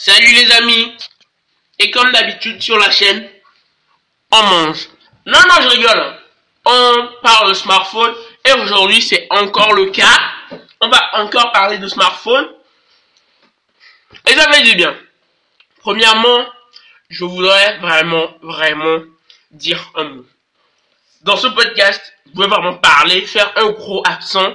Salut les amis Et comme d'habitude sur la chaîne, on mange. Non, non, je rigole. On parle de smartphone et aujourd'hui c'est encore le cas. On va encore parler de smartphone. Et ça fait du bien. Premièrement, je voudrais vraiment, vraiment dire un mot. Dans ce podcast, je vais vraiment parler, faire un gros accent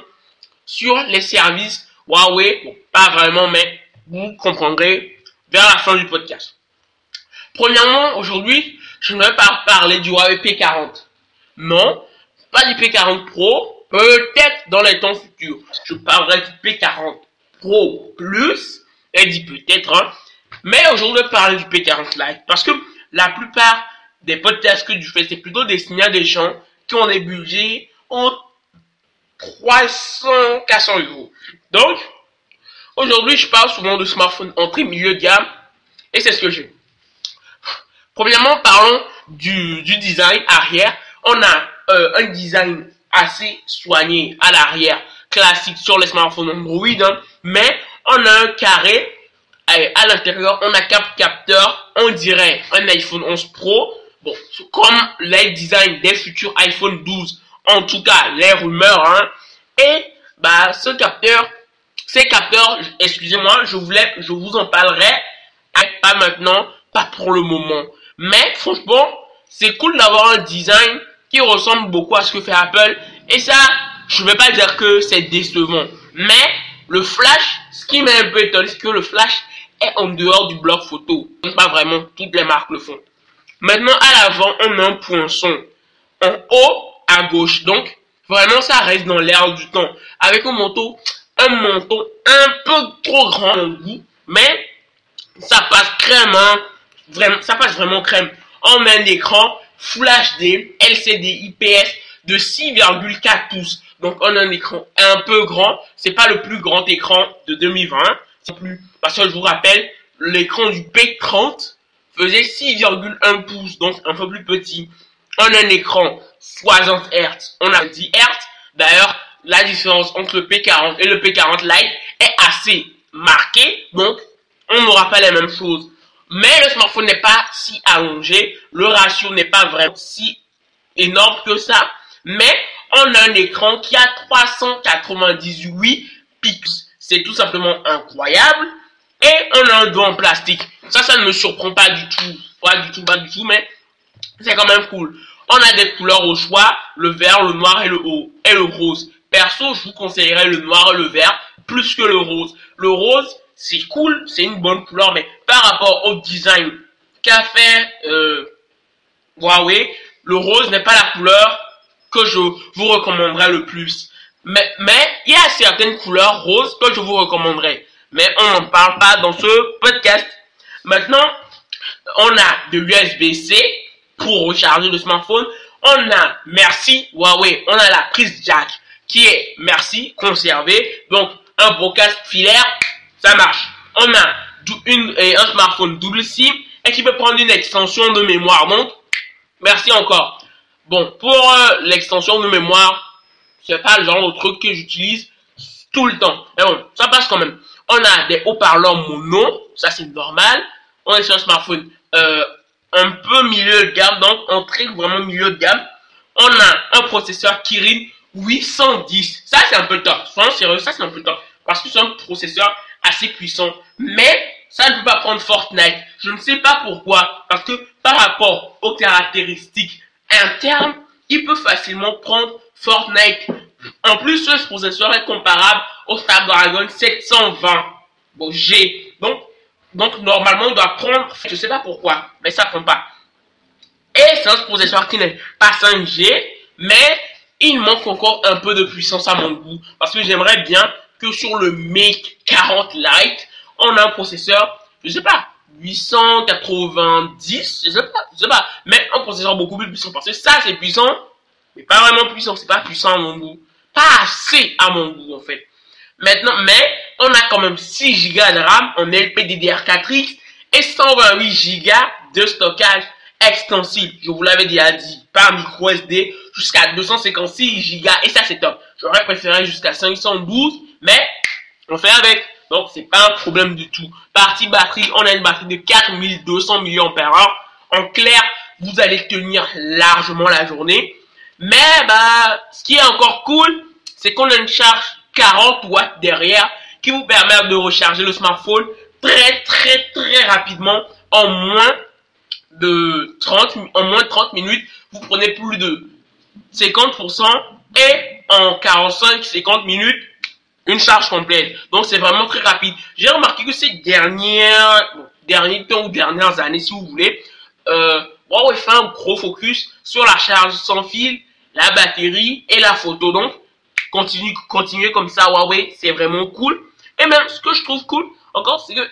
sur les services Huawei. Bon, pas vraiment, mais vous comprendrez vers la fin du podcast. Premièrement, aujourd'hui, je ne vais pas parler du Huawei P40. Non, pas du P40 Pro, peut-être dans les temps futurs. Je parlerai du P40 Pro Plus, et dit peut-être, hein. Mais aujourd'hui, je vais parler du P40 Lite. Parce que la plupart des podcasts que je fais, c'est plutôt destiné à des gens qui ont des budgets entre 300, 400 euros. Donc, aujourd'hui, je parle souvent de smartphones entrée milieu de gamme. Et c'est ce que j'ai. Premièrement, parlons du, du design arrière. On a euh, un design assez soigné à l'arrière, classique sur les smartphones Android, hein. mais on a un carré à l'intérieur, on a quatre capteurs, on dirait un iPhone 11 Pro, bon, comme les designs des futurs iPhone 12, en tout cas les rumeurs, hein, et bah ce capteur, ces capteurs, excusez-moi, je voulais, je vous en parlerai, pas maintenant, pas pour le moment, mais franchement, c'est cool d'avoir un design qui ressemble beaucoup à ce que fait Apple, et ça, je vais pas dire que c'est décevant, mais le flash, ce qui m'a un peu étonné, c'est que le flash est en dehors du bloc photo. Pas vraiment, toutes les marques le font. Maintenant, à l'avant, on a un poinçon. En haut, à gauche. Donc, vraiment, ça reste dans l'air du temps. Avec un manteau, un manteau un peu trop grand goût. Mais, ça passe crème, hein. Vraiment, ça passe vraiment crème. Met un écran Full HD, LCD IPS de 6,4 pouces. Donc, on un écran un peu grand. C'est pas le plus grand écran de 2020. C'est plus, parce que je vous rappelle, l'écran du P30 faisait 6,1 pouces, donc un peu plus petit. On un écran 60 Hz, on a 10 Hz. D'ailleurs, la différence entre le P40 et le P40 Lite est assez marquée, donc on n'aura pas les mêmes choses. Mais le smartphone n'est pas si allongé, le ratio n'est pas vraiment si énorme que ça. Mais on a un écran qui a 398 pixels. C'est tout simplement incroyable. Et on a un dos en plastique. Ça, ça ne me surprend pas du tout. Pas du tout, pas du tout, mais c'est quand même cool. On a des couleurs au choix, le vert, le noir et le haut, et le rose. Perso, je vous conseillerais le noir et le vert plus que le rose. Le rose, c'est cool, c'est une bonne couleur, mais par rapport au design qu'a fait euh, Huawei, le rose n'est pas la couleur que je vous recommanderais le plus. Mais, mais il y a certaines couleurs roses que je vous recommanderais. Mais on n'en parle pas dans ce podcast. Maintenant, on a de l'USB-C pour recharger le smartphone. On a merci Huawei. On a la prise jack est merci conservé. Donc un broadcast filaire, ça marche. On a une, un smartphone double SIM et qui peut prendre une extension de mémoire. Donc merci encore. Bon, pour euh, l'extension de mémoire, c'est pas le genre de truc que j'utilise tout le temps. Mais bon, ça passe quand même. On a des haut-parleurs mono, ça c'est normal. On est sur un smartphone euh, un peu milieu de gamme, donc entrée vraiment milieu de gamme. On a un processeur Kirin 810. Ça c'est un peu top. Soyons sérieux, ça c'est un peu top. Parce que c'est un processeur assez puissant. Mais ça ne peut pas prendre Fortnite. Je ne sais pas pourquoi. Parce que par rapport aux caractéristiques internes, il peut facilement prendre Fortnite. En plus, ce processeur est comparable au Snapdragon 720 bon, G. Donc, donc, normalement, il doit prendre, je sais pas pourquoi, mais ça prend pas. Et c'est un processeur qui n'est pas 5G, mais il manque encore un peu de puissance à mon goût. Parce que j'aimerais bien que sur le Make 40 Lite, on a un processeur, je sais pas, 890, je sais pas, je sais pas, mais un processeur beaucoup plus puissant. Parce que ça, c'est puissant, mais pas vraiment puissant, c'est pas puissant à mon goût. Pas assez à mon goût, en fait. Maintenant, mais, on a quand même 6 Go de RAM en LPDDR4X et 128 Go de stockage extensible. Je vous l'avais déjà dit, par micro SD jusqu'à 256 Go et ça c'est top. J'aurais préféré jusqu'à 512, mais on fait avec. Donc, c'est pas un problème du tout. Partie batterie, on a une batterie de 4200 mAh. En clair, vous allez tenir largement la journée. Mais, bah, ce qui est encore cool, c'est qu'on a une charge 40 watts derrière qui vous permet de recharger le smartphone très, très, très rapidement en moins de 30, en moins de 30 minutes. Vous prenez plus de 50% et en 45-50 minutes, une charge complète. Donc c'est vraiment très rapide. J'ai remarqué que ces dernières, derniers temps ou dernières années, si vous voulez, euh, Huawei fait un gros focus sur la charge sans fil, la batterie et la photo. Donc, continue, continuez comme ça, Huawei, c'est vraiment cool. Et même, ce que je trouve cool, encore, c'est que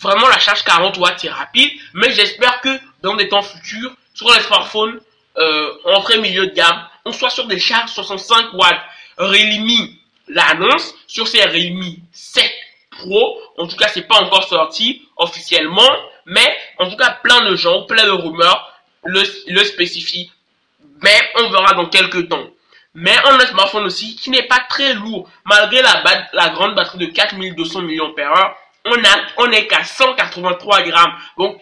vraiment la charge 40 watts est rapide, mais j'espère que dans des temps futurs, sur les smartphones, euh, entrée milieu de gamme, on soit sur des charges 65 watts. Realme l'annonce sur ces Realme 7 Pro. En tout cas, c'est pas encore sorti officiellement, mais en tout cas, plein de gens, plein de rumeurs le, le spécifient. Mais on verra dans quelques temps. Mais on a un smartphone aussi qui n'est pas très lourd. Malgré la, la grande batterie de 4200 mAh, on a, on est qu'à 183 grammes. Donc,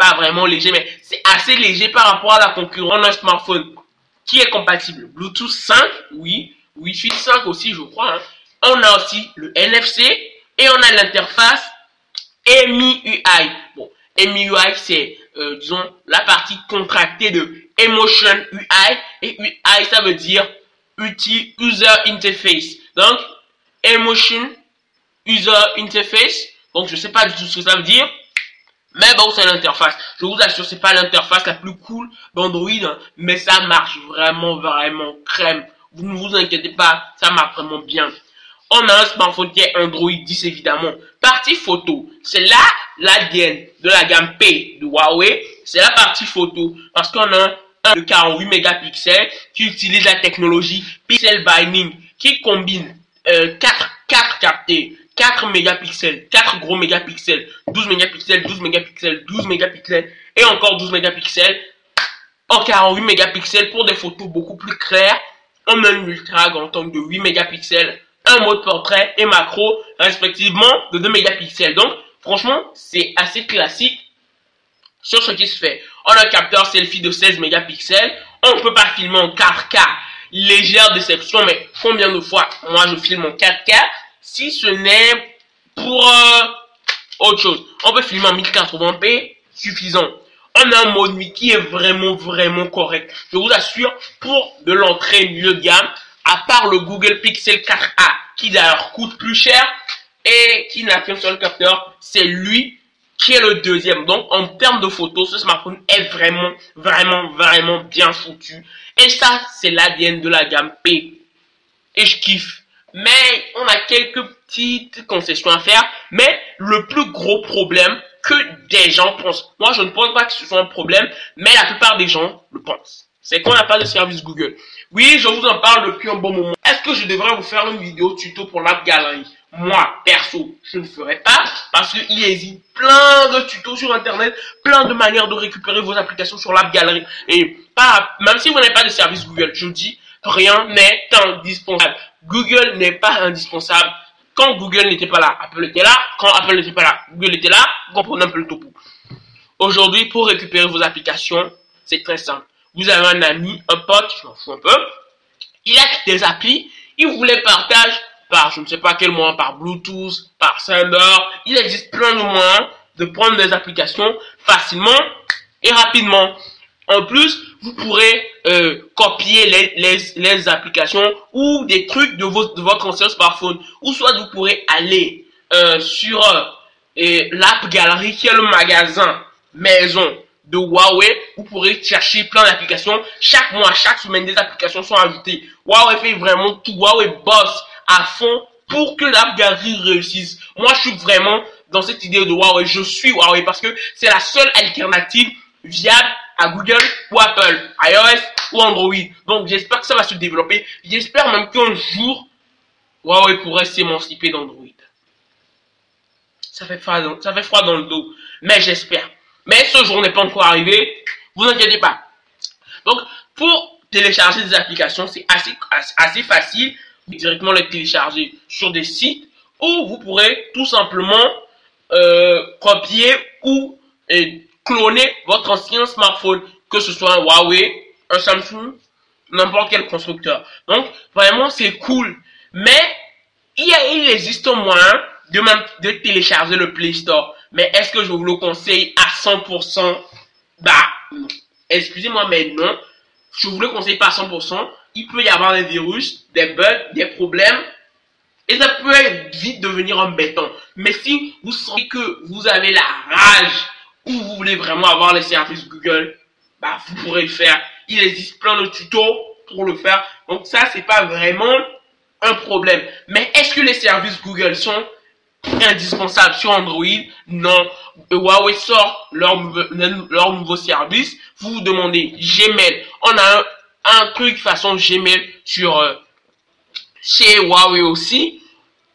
pas vraiment léger, mais c'est assez léger par rapport à la concurrence. On a un smartphone qui est compatible. Bluetooth 5, oui. Wi-Fi 5 aussi, je crois. Hein. On a aussi le NFC et on a l'interface MIUI. Bon, MIUI, c'est, euh, disons, la partie contractée de Emotion UI. Et UI, ça veut dire User Interface. Donc, Emotion User Interface. Donc, je sais pas du tout ce que ça veut dire. Mais bon, c'est l'interface. Je vous assure, c'est pas l'interface la plus cool d'Android, hein, mais ça marche vraiment, vraiment crème. Vous ne vous inquiétez pas, ça marche vraiment bien. On a un smartphone qui est Android 10 évidemment. Partie photo, c'est là l'ADN de la gamme P de Huawei. C'est la partie photo parce qu'on a un de 48 mégapixels qui utilise la technologie Pixel Binding qui combine euh, 4, 4 captés 4 mégapixels, 4 gros mégapixels, 12 mégapixels, 12 mégapixels, 12 mégapixels et encore 12 mégapixels en 48 mégapixels pour des photos beaucoup plus claires. On a une ultra grand angle de 8 mégapixels, un mode portrait et macro respectivement de 2 mégapixels. Donc franchement c'est assez classique sur ce qui se fait. On a un capteur selfie de 16 mégapixels. On ne peut pas filmer en 4K. Légère déception, mais combien de fois moi je filme en 4K si ce n'est pour euh, autre chose. On peut filmer en 1080p, suffisant. On a un mode qui est vraiment, vraiment correct. Je vous assure, pour de l'entrée milieu gamme, à part le Google Pixel 4a, qui d'ailleurs coûte plus cher et qui n'a qu'un seul capteur, c'est lui qui est le deuxième. Donc, en termes de photos, ce smartphone est vraiment, vraiment, vraiment bien foutu. Et ça, c'est l'ADN de la gamme P. Et je kiffe mais on a quelques petites concessions à faire. Mais le plus gros problème que des gens pensent, moi je ne pense pas que ce soit un problème, mais la plupart des gens le pensent. C'est qu'on n'a pas de service Google. Oui, je vous en parle depuis un bon moment. Est-ce que je devrais vous faire une vidéo tuto pour l'app galerie? Moi, perso, je ne ferai pas parce qu'il existe plein de tutos sur Internet, plein de manières de récupérer vos applications sur l'app galerie. Et pas, même si vous n'avez pas de service Google, je dis, rien n'est indispensable. Google n'est pas indispensable. Quand Google n'était pas là, Apple était là. Quand Apple n'était pas là, Google était là. Vous comprenez un peu le topo. Aujourd'hui, pour récupérer vos applications, c'est très simple. Vous avez un ami, un pote, je m'en fous un peu. Il a des applis, il vous les partage par je ne sais pas quel moyen, par Bluetooth, par Sender. Il existe plein de moyens de prendre des applications facilement et rapidement. En plus, vous pourrez euh, copier les, les, les, applications ou des trucs de, votre de votre ancien smartphone. Ou soit vous pourrez aller euh, sur euh, l'app Galerie qui est le magasin maison de Huawei. Vous pourrez chercher plein d'applications. Chaque mois, chaque semaine, des applications sont ajoutées. Huawei fait vraiment tout. Huawei bosse à fond pour que l'app Galerie réussisse. Moi, je suis vraiment dans cette idée de Huawei. Je suis Huawei parce que c'est la seule alternative viable Google ou Apple, iOS ou Android. Donc j'espère que ça va se développer. J'espère même qu'un jour, Huawei pourrait s'émanciper d'Android. Ça fait, froid dans, ça fait froid dans le dos. Mais j'espère. Mais ce jour n'est pas encore arrivé. Vous inquiétez pas. Donc, pour télécharger des applications, c'est assez, assez facile. Directement les télécharger sur des sites ou vous pourrez tout simplement euh, copier ou cloner votre ancien smartphone, que ce soit un Huawei, un Samsung, n'importe quel constructeur. Donc, vraiment, c'est cool. Mais, il, existe un moyen de, de télécharger le Play Store. Mais est-ce que je vous le conseille à 100% Bah, excusez-moi, mais non. Je vous le conseille pas à 100%. Il peut y avoir des virus, des bugs, des problèmes. Et ça peut vite devenir embêtant. Mais si vous sentez que vous avez la rage vous voulez vraiment avoir les services Google, bah, vous pourrez le faire. Il existe plein de tutos pour le faire. Donc ça, c'est pas vraiment un problème. Mais est-ce que les services Google sont indispensables sur Android? Non. Huawei sort leur, leur nouveau service. Vous vous demandez Gmail. On a un, un truc façon Gmail sur euh, chez Huawei aussi.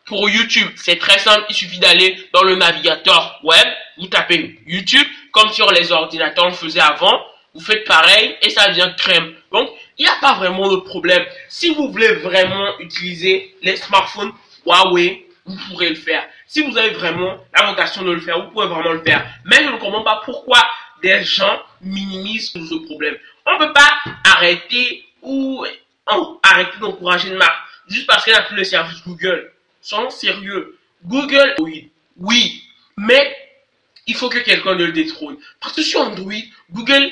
Pour YouTube, c'est très simple. Il suffit d'aller dans le navigateur web. Vous tapez YouTube, comme sur les ordinateurs on faisait avant. Vous faites pareil et ça devient crème. Donc, il n'y a pas vraiment de problème. Si vous voulez vraiment utiliser les smartphones Huawei, vous pourrez le faire. Si vous avez vraiment la vocation de le faire, vous pouvez vraiment le faire. Mais je ne comprends pas pourquoi des gens minimisent ce problème. On ne peut pas arrêter ou arrêter d'encourager une marque juste parce qu'elle a plus le service Google. Soyons sérieux. Google, oui, oui, mais il faut que quelqu'un le détrône. Parce que sur Android, Google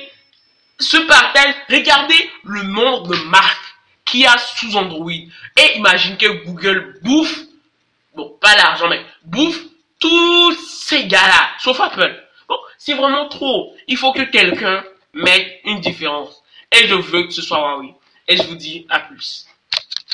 se partage. Regardez le nombre de marques qu'il y a sous Android. Et imagine que Google bouffe, bon, pas l'argent, mais bouffe tous ces gars-là, sauf Apple. Bon, c'est vraiment trop. Il faut que quelqu'un mette une différence. Et je veux que ce soit Huawei. Et je vous dis à plus.